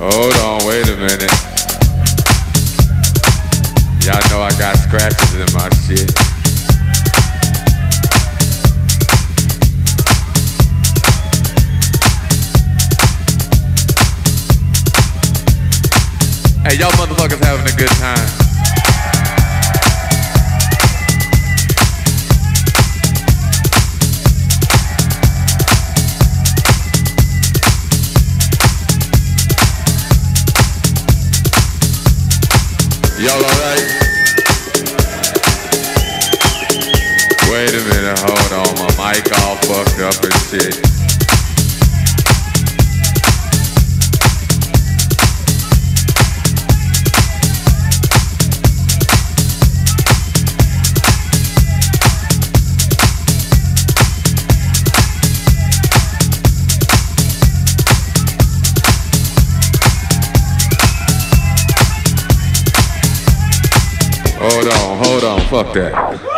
Hold on, wait a minute. Y'all know I got scratches in my shit. Hey, y'all motherfuckers having a good time. Mic all fucked up and shit. Hold on, hold on, fuck that.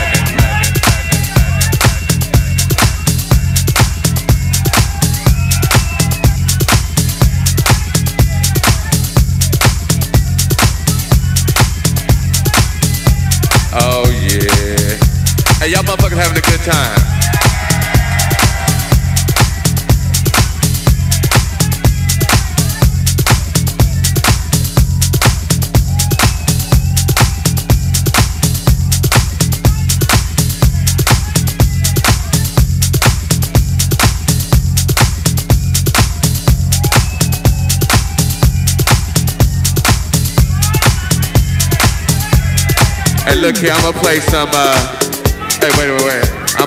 Time. Hey, look here, I'ma play some, uh, hey, wait, wait, wait.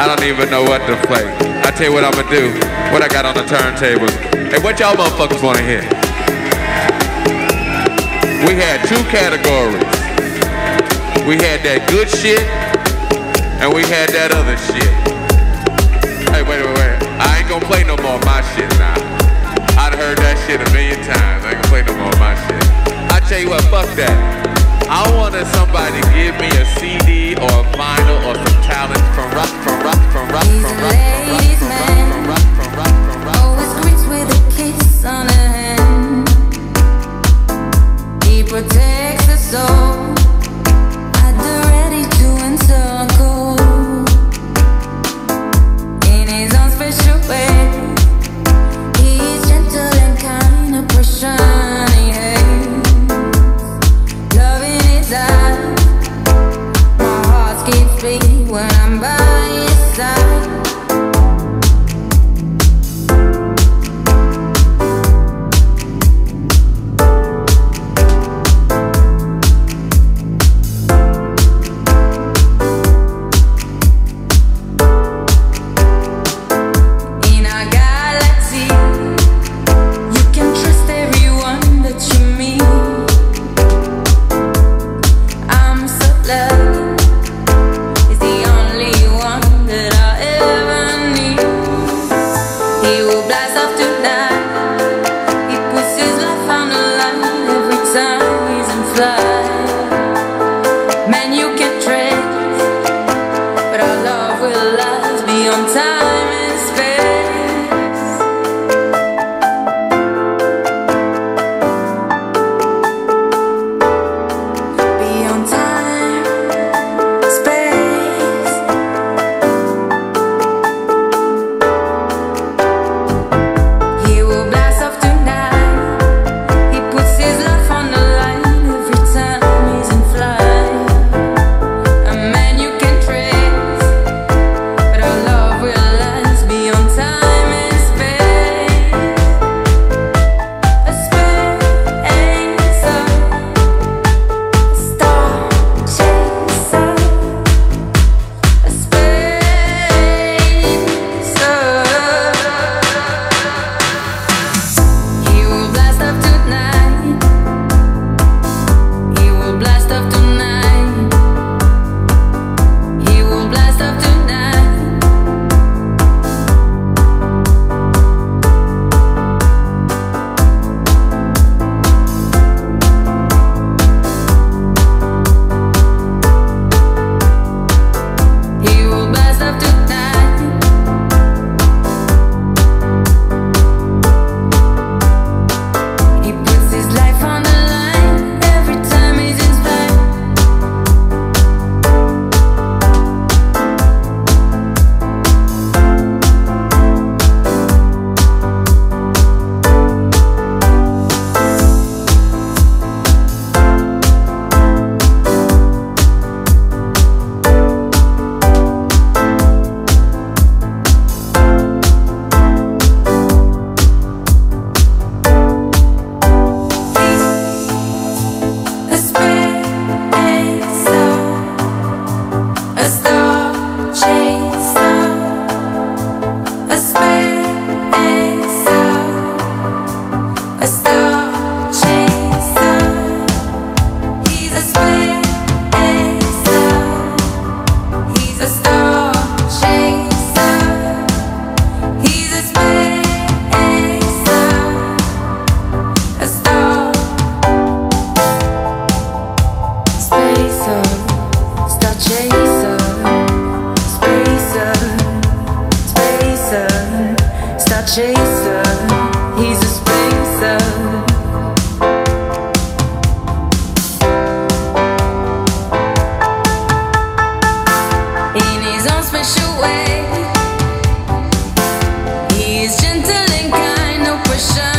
I don't even know what to play. I tell you what I'ma do. What I got on the turntables. Hey, what y'all motherfuckers wanna hear? We had two categories. We had that good shit, and we had that other shit. pressure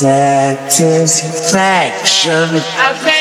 satisfaction.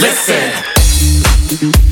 Listen.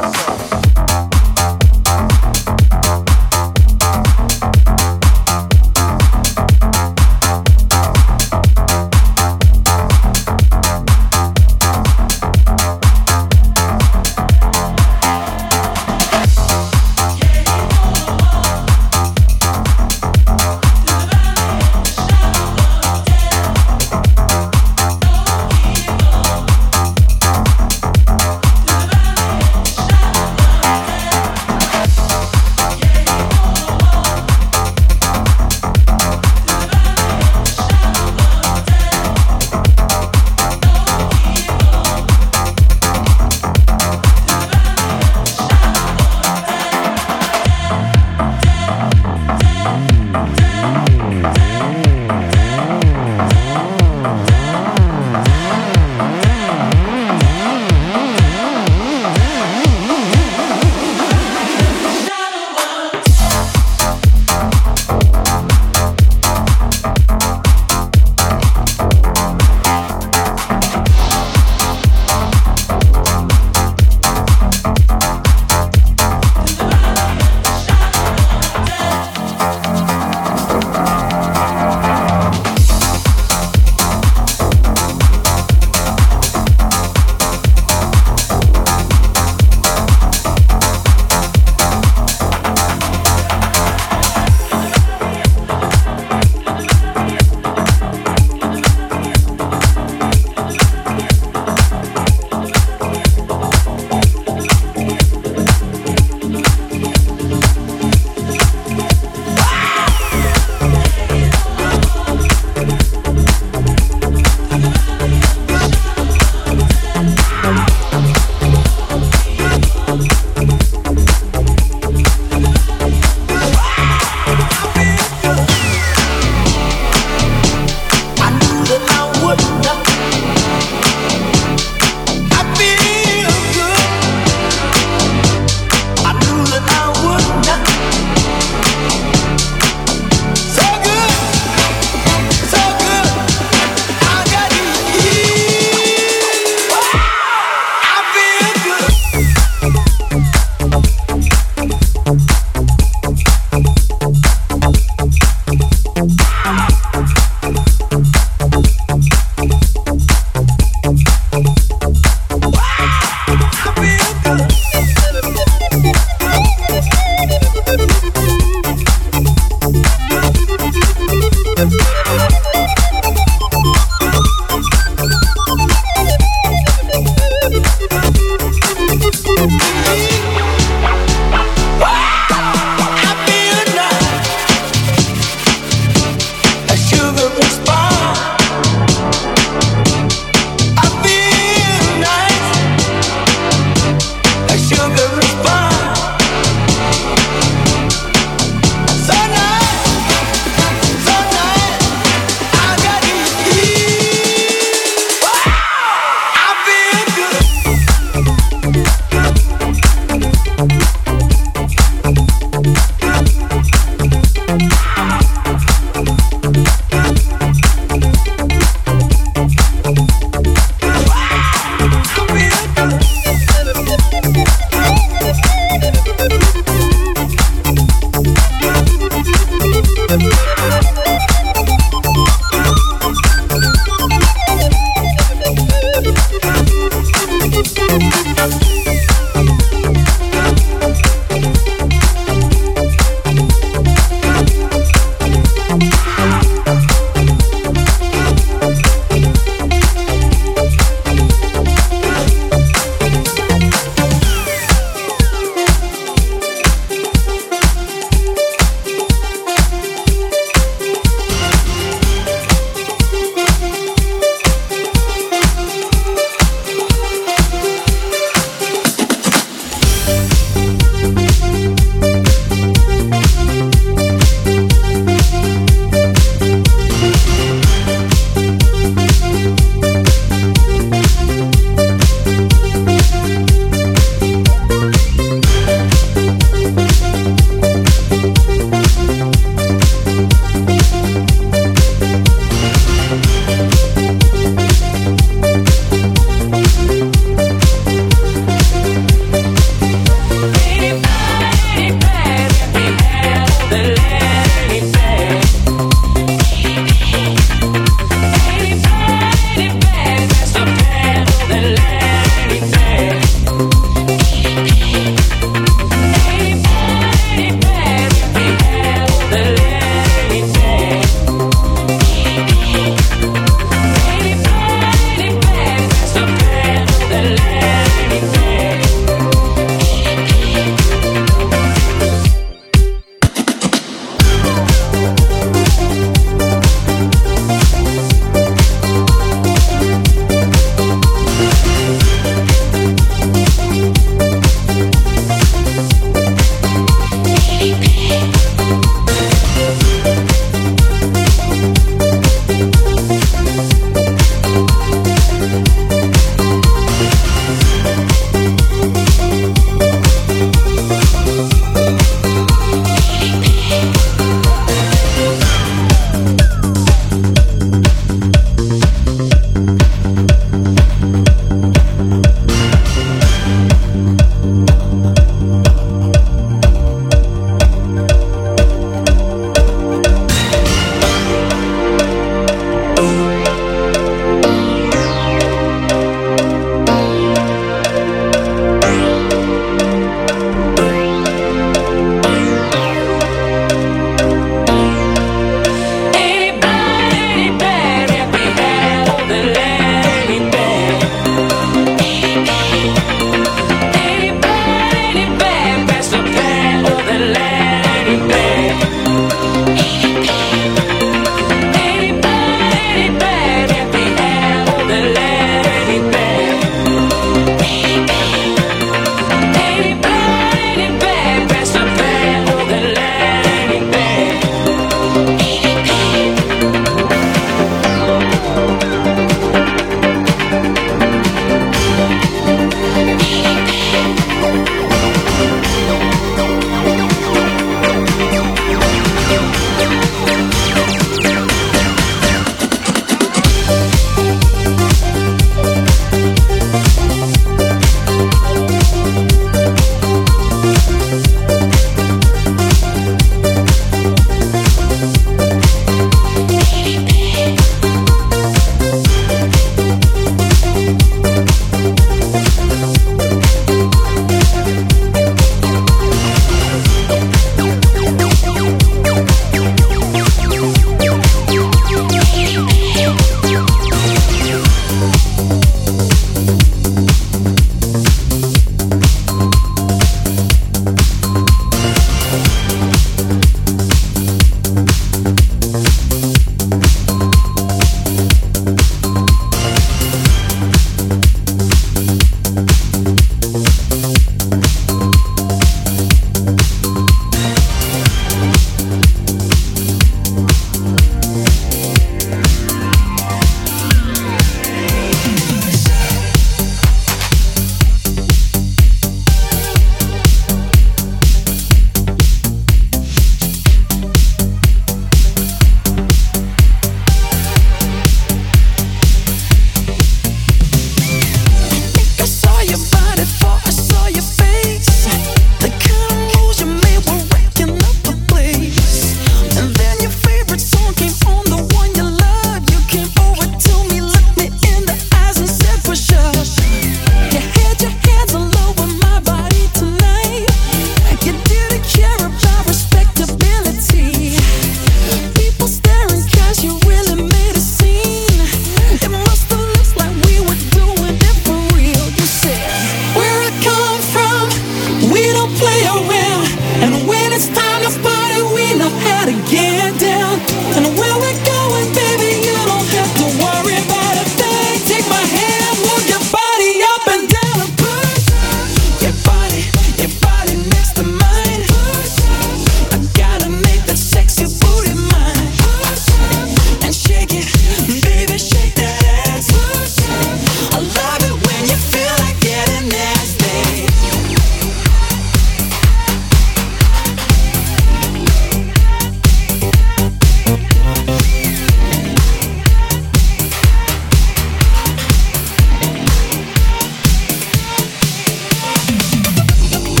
Soul.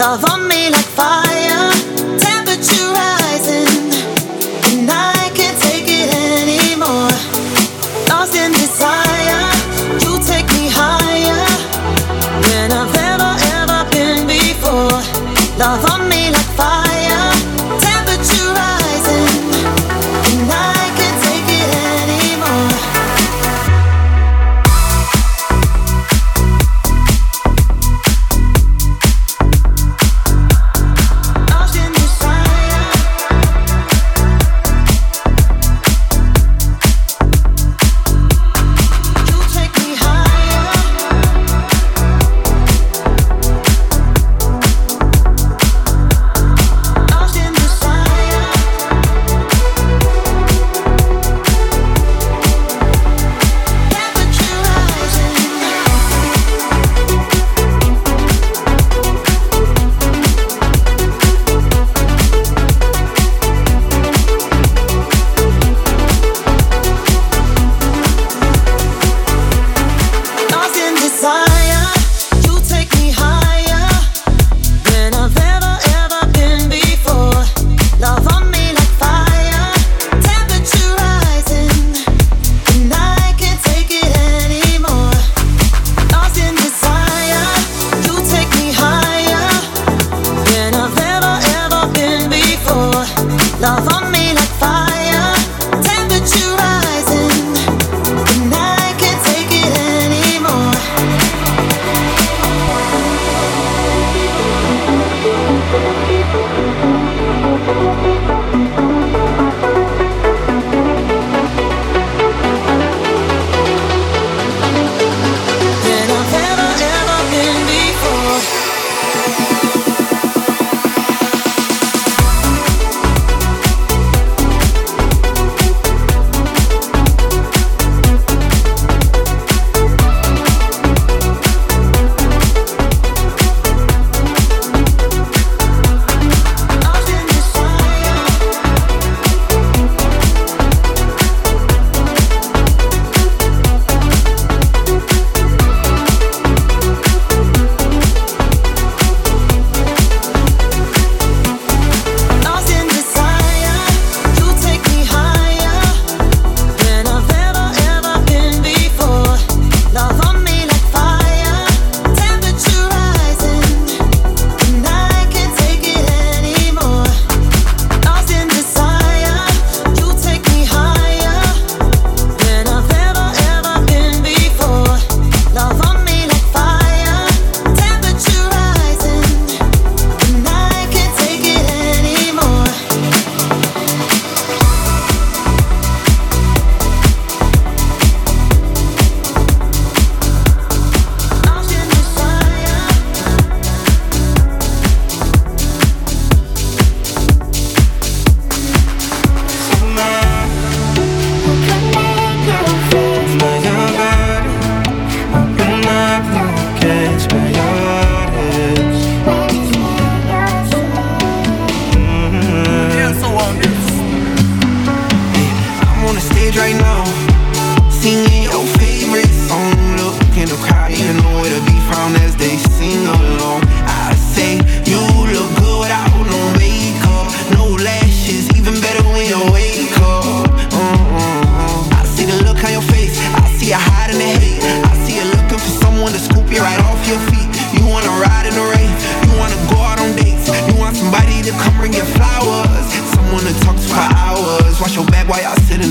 Love on me like fire, temperature rising, and I can't take it anymore. Lost in desire, you take me higher than I've ever ever been before. Love.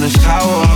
just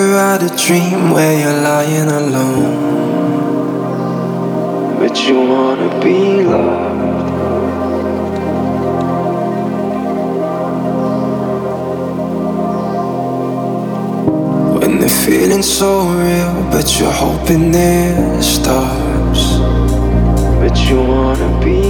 ever had a dream where you're lying alone? But you wanna be loved. When the feeling's so real, but you're hoping it stops. But you wanna be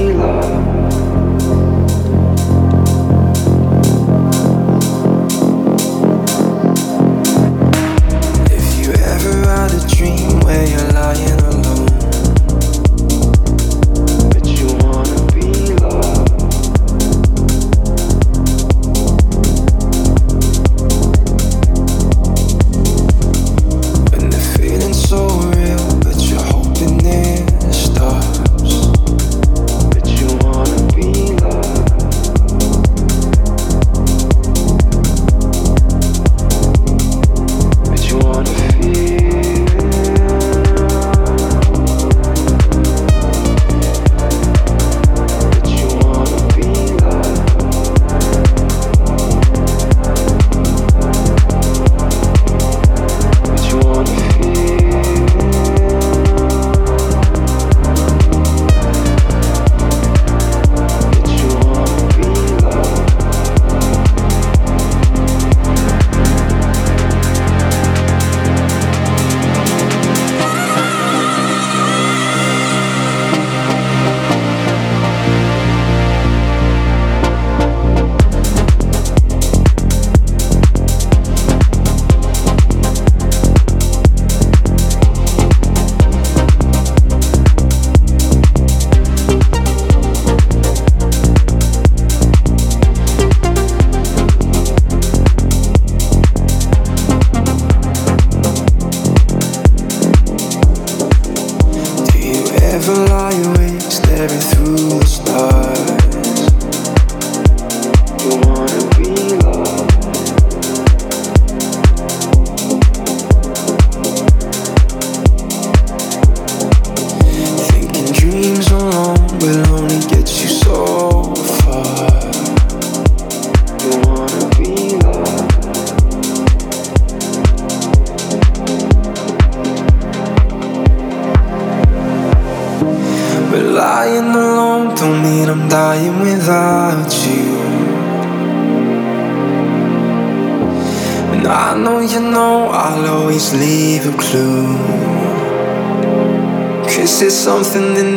something in